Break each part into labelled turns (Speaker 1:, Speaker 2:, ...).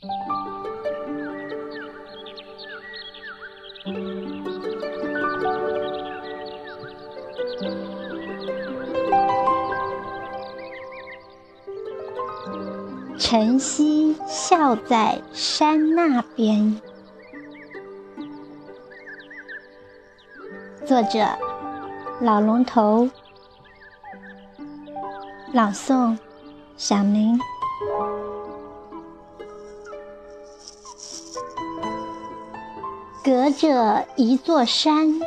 Speaker 1: 晨曦笑在山那边。作者：老龙头。朗诵：小明。隔着一座山，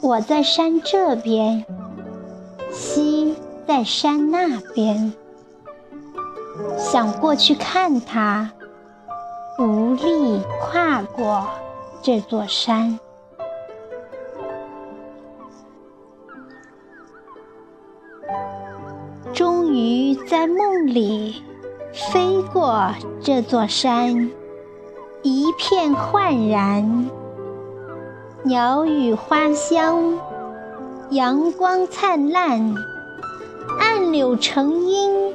Speaker 1: 我在山这边，西在山那边。想过去看它，无力跨过这座山。终于在梦里飞过这座山，一片焕然，鸟语花香，阳光灿烂，暗柳成荫。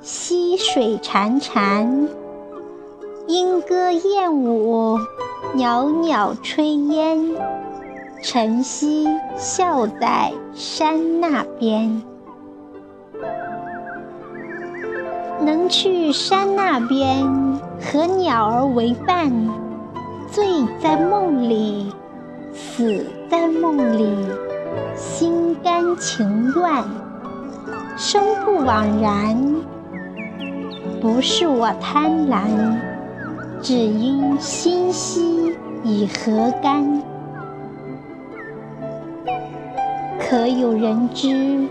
Speaker 1: 溪水潺潺，莺歌燕舞，袅袅炊烟。晨曦笑在山那边，能去山那边和鸟儿为伴，醉在梦里，死在梦里，心甘情愿，生不枉然。不是我贪婪，只因心兮已何干？可有人知，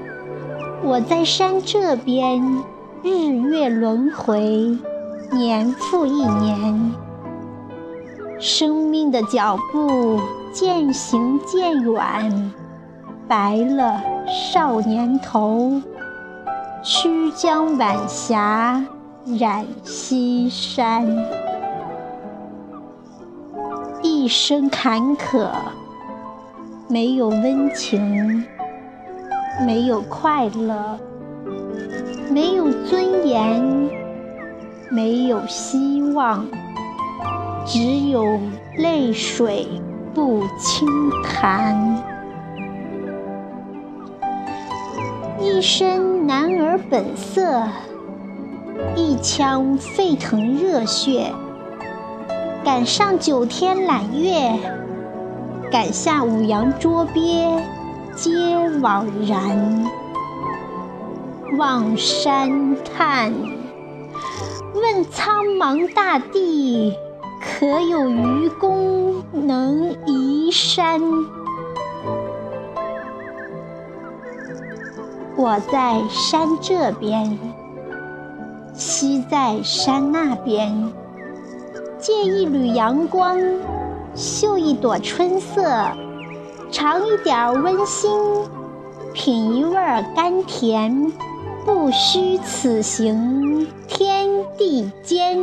Speaker 1: 我在山这边，日月轮回，年复一年，生命的脚步渐行渐远，白了少年头，曲江晚霞。染西山，一生坎坷，没有温情，没有快乐，没有尊严，没有希望，只有泪水不轻弹。一身男儿本色。一腔沸腾热血，赶上九天揽月，赶下五洋捉鳖，皆枉然。望山叹，问苍茫大地，可有愚公能移山？我在山这边。溪在山那边，借一缕阳光，嗅一朵春色，尝一点温馨，品一味甘甜，不虚此行天地间。